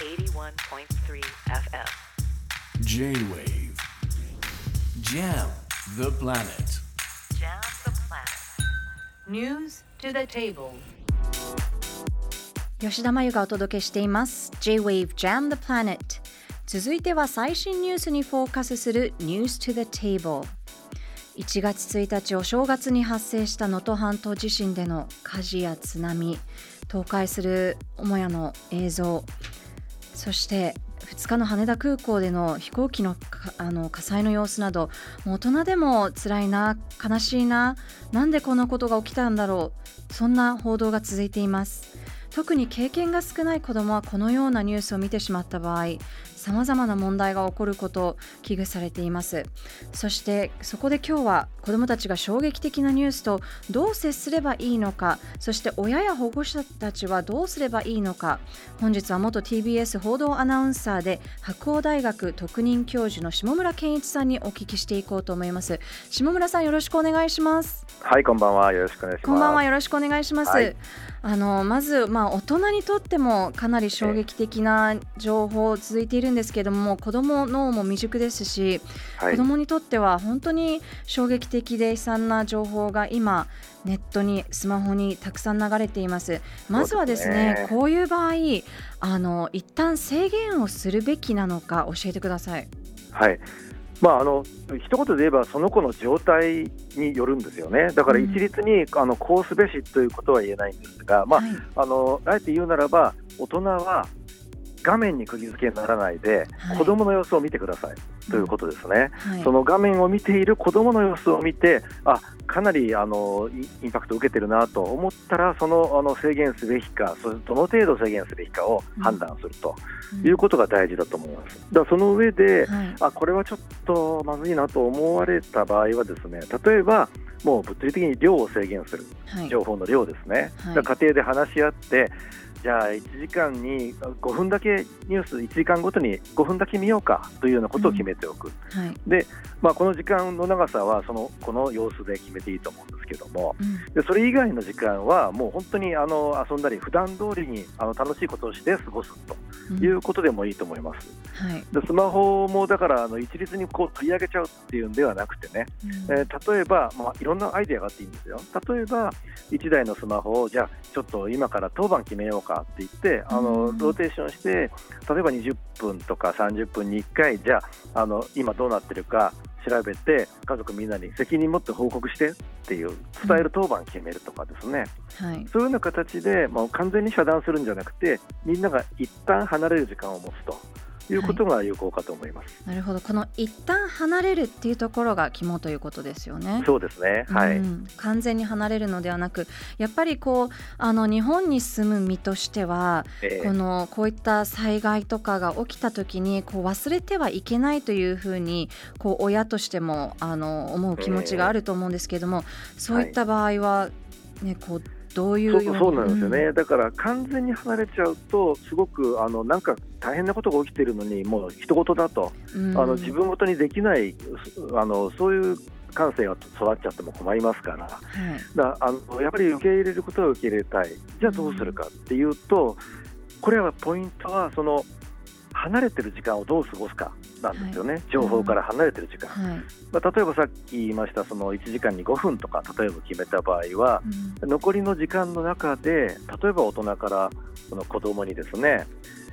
81.3 FM. J-Wave Jam the planet Jam the planet. News to the table. 吉田真由がお届けしています J-Wave Jam the Planet 続いては最新ニュースにフォーカスする News to the Table 1月1日お正月に発生した能登半島地震での火事や津波倒壊する母屋の映像そして2日の羽田空港での飛行機のあの火災の様子などもう大人でも辛いな悲しいななんでこんなことが起きたんだろうそんな報道が続いています。特に経験が少ない子どもはこのようなニュースを見てしまった場合さまざまな問題が起こることを危惧されています。そしてそこで今日は子どもたちが衝撃的なニュースとどう接すればいいのか。そして親や保護者たちはどうすればいいのか。本日は元 TBS 報道アナウンサーで白鴎大学特任教授の下村健一さんにお聞きしていこうと思います。下村さんよろしくお願いします。はい、こんばんは。よろしくお願いします。こんばんは。よろしくお願いします。はい。あのまずまあ大人にとってもかなり衝撃的な情報続いているんですけれども、子供脳も未熟ですし、はい子供にとっては本当に衝撃的で悲惨な情報が今ネットにスマホにたくさん流れています。まずはですね、ねこういう場合あの一旦制限をするべきなのか教えてください。はい。まあ、あの一言で言えば、その子の状態によるんですよね、だからうん一律に、あのこうすべしということは言えないんですが、まあはいあのあえて言うならば、大人は画面に釘付けにならないで、はい。子供の様子を見てください。ということですね。はい。その画面を見ている子供の様子を見て、あかなりあのイインパクトを受けてるなと思ったら、そのあの制限すべきか、そどの程度制限すべきかを判断するということが大事だと思います。だその上で、はい。あこれはちょっとまずいなと思われた場合は、ですね例えば、もう物理的に量を制限する、はい。情報の量ですね、家庭で話し合って、じゃあ1時間に5分だけニュース、1時間ごとに5分だけ見ようかというようなことを決めておく、はい。まあ、この時間の長さはそのこの様子で決めていいと思うんですけども、うん。でそれ以外の時間は、もう本当にあの遊んだり、普段通りにあの楽しいことをして過ごすとうん。いうことでもいいと思います。はい。でスマホもだからあの一律にこう取り上げちゃうっていうんではなくてね、うん。えー例えば、まあ、いろんなアイデアがあっていいんですよ。例えば1台のスマホをじゃあちょっと今から当番決めようかって言ってあのうんローテーションして例えば20分とか30分に1回じゃああの今どうなってるか調べて家族みんなに責任持って報告してっていう伝える当番決めるとかですね、はい。そういうような形で、まあ、完全に遮断するんじゃなくてみんなが一旦離れる時間を持つということが有効かと思います。なるほど。この一旦離れるっていうところが肝ということですよね。そうですね、はい、うん。完全に離れるのではなくやっぱりこうあの日本に住む身としてはえーこのこういった災害とかが起きた時にこう忘れてはいけないというふうにこう親としてもあの思う気持ちがあると思うんですけれども、そういった場合は、ね、こうどういうそうそうなんですよね、だから完全に離れちゃうと、すごくあのなんか大変なことが起きているのに、もう人事だと、うん。あの自分ごとにできない、あのそういう感性が育っちゃっても困りますから、はい。だあのやっぱり受け入れることは受け入れたい、じゃあどうするかっていうと、これはポイントは、その離れてる時間をどう過ごすかなんですよね、情報から離れてる時間。はい。まあ、例えばさっき言いました、その1時間に5分とか、例えば決めた場合は、うん。残りの時間の中で、例えば大人からその子供にですね、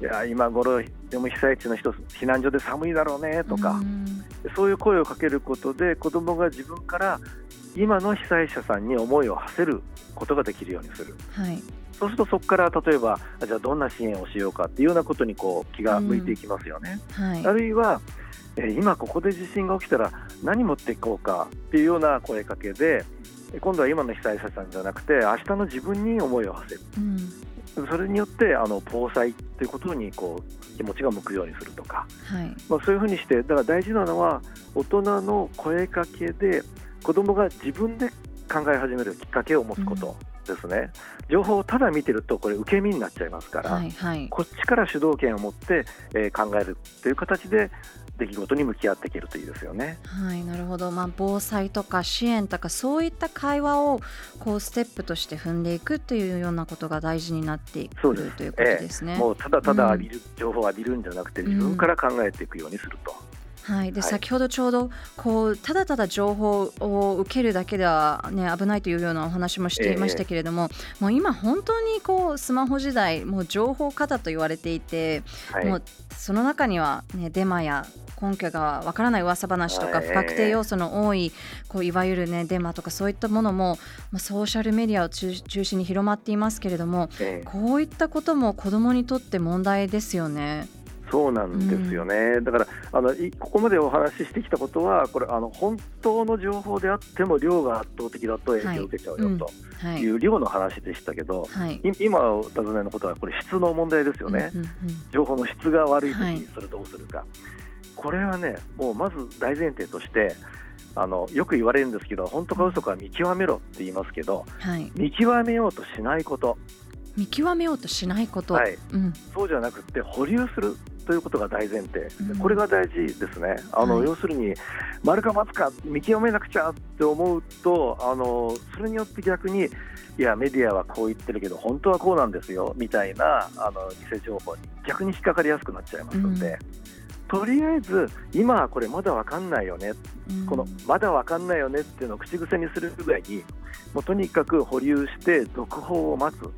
いや今頃でも被災地の人、避難所で寒いだろうねとか、うんそういう声をかけることで、子供が自分から今の被災者さんに思いを馳せることができるようにする。はいそうするとそこから例えば、あじゃあどんな支援をしようかっていうようなことにこう気が向いていきますよね。はいあるいは、えー今ここで地震が起きたら何持っていこうかっていうような声かけで、今度は今の被災者さんじゃなくて、明日の自分に思いを馳せる。うんそれによってあの防災ということにこう気持ちが向くようにするとか、はい。まあ、そういうふうにしてだから大事なのは大人の声かけで子どもが自分で考え始めるきっかけを持つことですね、情報をただ見てるとこれ受け身になっちゃいますから、はいはい。こっちから主導権を持って、えー考えるという形で出来事に向き合っていけるといいですよね。はい、なるほど、まあ、防災とか支援とかそういった会話をこうステップとして踏んでいくというようなことが大事になってくそうでするということですね。もうただただ浴びる、情報を浴びるんじゃなくてん自分から考えていくようにすると。はい、で、はい。先ほどちょうどこうただただ情報を受けるだけでは、ね、危ないというようなお話もしていましたけれども、もう今本当にこうスマホ時代もう情報過多と言われていて、はい。もうその中には、ね、デマや根拠がわからない噂話とかはい。不確定要素の多いこういわゆる、ね、デマとかそういったものも、まあ、ソーシャルメディアを中中心に広まっていますけれどもええ。こういったことも子どもにとって問題ですよね。そうなんですよね、だからあのいここまでお話ししてきたことは、これあの、本当の情報であっても、量が圧倒的だと影響を受けちゃうよとはい。い。う量の話でしたけど、はい。い今お尋ねのことは、これ、質の問題ですよね、うんうんうん。情報の質が悪いときはい。にそれどうするか、これはね、もうまず大前提として、あのよく言われるんですけど、本当か嘘か見極めろって言いますけど、はい、見極めようとしないこと、見極めようとしないこと、はい、うん。そうじゃなくて保留するということが大前提、うん。これが大事ですね、あのはい。要するに、丸か×か見極めなくちゃって思うとあの、それによって逆に、いや、メディアはこう言ってるけど、本当はこうなんですよみたいなあの偽情報に逆に引っかかりやすくなっちゃいますので、とりあえず、今はこれまだ分かんないよね、うん。このまだ分かんないよねっていうのを口癖にするぐらいに、もうとにかく保留して、続報を待つ。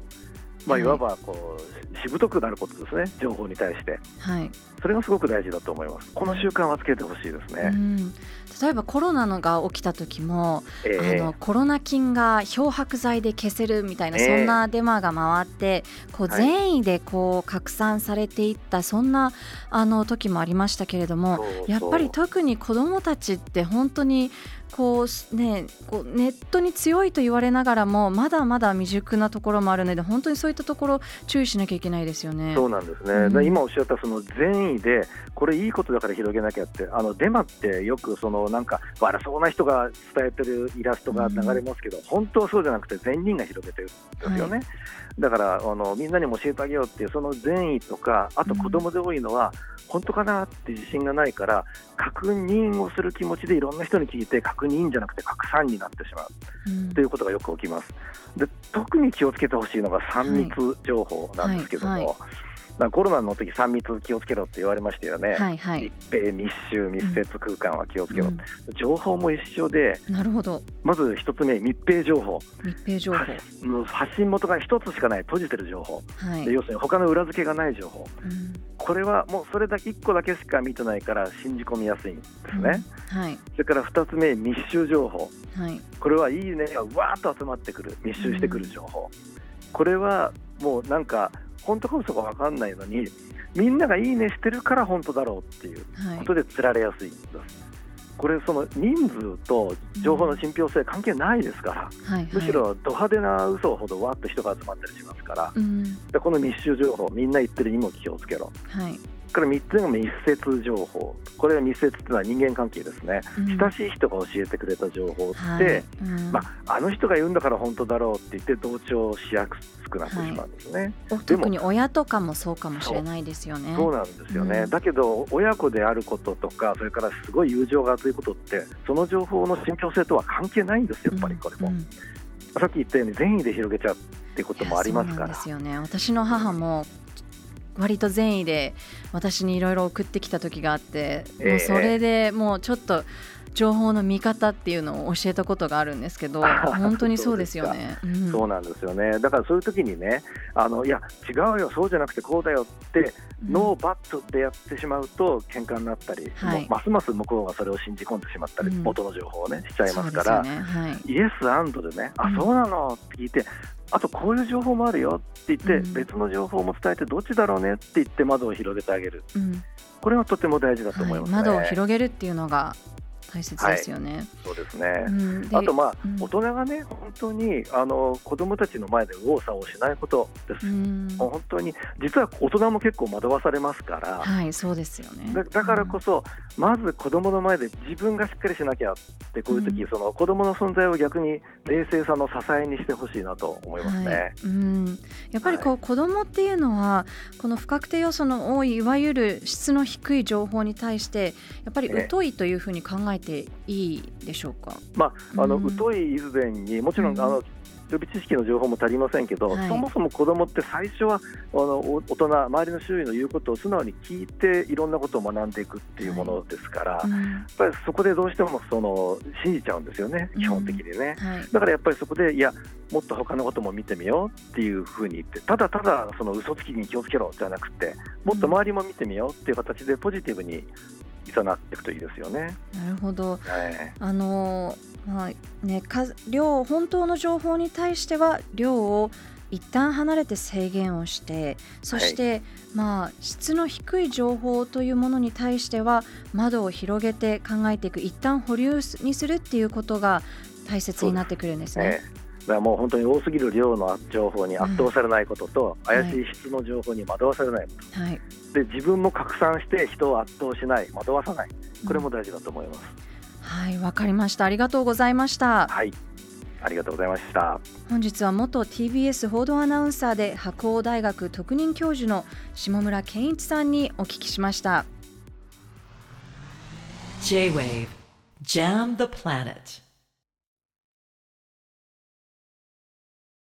まあ、はい。いわばこうしぶとくなることですね、情報に対して。はい。それがすごく大事だと思います。この習慣はつけてほしいですうね。ん、例えばコロナのが起きた時も、ええ。あのコロナ菌が漂白剤で消せるみたいな、ええ。そんなデマが回ってこうはい。善意でこう拡散されていったそんなあの時もありましたけれどもやっぱり特に子どもたちって本当にこう、ね、こうネットに強いと言われながらもまだまだ未熟なところもあるので本当にそういったところ注意しなきゃいけないですよね。そうなんですね、うん。で今おっしゃったその善意で、これいいことだから広げなきゃって、あのデマってよくそのなんか悪そうな人が伝えてるイラストが流れますけど、本当はそうじゃなくて、善人が広げてるんですよね。はだからあのみんなにも教えてあげようっていう、その善意とか、あと子供で多いのは、本当かなって自信がないから、確認をする気持ちでいろんな人に聞いて、確認じゃなくて拡散になってしまう。うんということがよく起きます。で特に気をつけてほしいのが3密情報なんですけども、はいはいまあコロナの時3密気をつけろって言われましたよね。はいはい、密閉、密集、密接空間は気をつけろ、うん。情報も一緒で、なるほど。まず一つ目、密閉情報、密閉情報。発信元が一つしかない、閉じてる情報、はい。で要するに他の裏付けがない情報、うん。これはもうそれだけ1個だけしか見てないから信じ込みやすいんですね。うん。はい。それから2つ目、密集情報。はい。これはいいねがわーっと集まってくる密集してくる情報、これはもうなんか本当か嘘か分かんないのにみんながいいねしてるから本当だろうっていうはい。ことで釣られやすいんです、これその人数と情報の信憑性関係ないですから、はい。むしろド派手な嘘ほどわーっと人が集まったりしますからうん。でこの密集情報みんな言ってるにも気をつけろ。はいから3つ目が密接情報。これは密接っていうのは人間関係ですね、うん。親しい人が教えてくれた情報って、はい。うん。まあ、あの人が言うんだから本当だろうって言って同調しやすくなってしまうんですね。お特に親とかもそうかもしれないですよね。そうなんですよね、うん。だけど親子であることとかそれからすごい友情が熱いことってその情報の信憑性とは関係ないんですよやっぱりこれも、さっき言ったように善意で広げちゃうっていうこともありますから。そうですよね。私の母も割と善意で私にいろいろ送ってきた時があって、ええ。もうそれでもうちょっと情報の見方っていうのを教えたことがあるんですけど あ本当にそうですよね。うん。そうなんですよね。だからそういう時にねあのいや違うよそうじゃなくてこうだよってノーバットでやってしまうと喧嘩になったり、はい。ますます向こうがそれを信じ込んでしまったり、うん。元の情報をねしちゃいますからね。はい。イエスアンドでね、あうん。そうなのって聞いて、あとこういう情報もあるよって言って、うん。別の情報も伝えて、どっちだろうねって言って窓を広げてあげる、うん。これはとても大事だと思いはい、ますね。窓を広げるっていうのが大切ですよね。そうですね、うん。であと、まあうん。大人がね、本当にあの子供たちの前で右往左往しないことです。うん。本当に実は大人も結構惑わされますから、はい、そうですよね。だだからこそ、まず子供の前で自分がしっかりしなきゃって、こういう時、うん。その子供の存在を逆に冷静さの支えにしてほしいなと思いますね。はい。うん、やっぱりこう、子供っていうのはこの不確定要素の多いいわゆる質の低い情報に対してやっぱりええ。疎いというふうに考えていいでしょうか？まあ、あのうん。疎い以前にもちろん、うん。あの予備知識の情報も足りませんけど、はい。そもそも子供って最初はあのお大人、周りの周囲の言うことを素直に聞いていろんなことを学んでいくっていうものですから、やっうんぱりそこでどうしてもその信じちゃうんですよね、うん。基本的にね。はい。だからやっぱりそこで、いや、もっと他のことも見てみようっていうふうに言って、ただただその嘘つきに気をつけろじゃなくて、もっと周りも見てみようっていう形でポジティブにいざなっていくといいですよね。なるほどはいあのまあね、数量本当の情報に対しては量を一旦離れて制限をしてそして、まあ、質の低い情報というものに対しては窓を広げて考えていく一旦保留にするっていうことが大切になってくるんですね。ええもう本当に多すぎる量の情報に圧倒されないことと、ん怪しい質の情報に惑わされないこはい、と、で自分も拡散して人を圧倒しない、惑わさない、これも大事だと思います。はい、わかりました。ありがとうございました。はい、ありがとうございました。本日は元 TBS 報道アナウンサーで白鴎大学特任教授の下村健一さんにお聞きしました。J-Wave Jam the Planet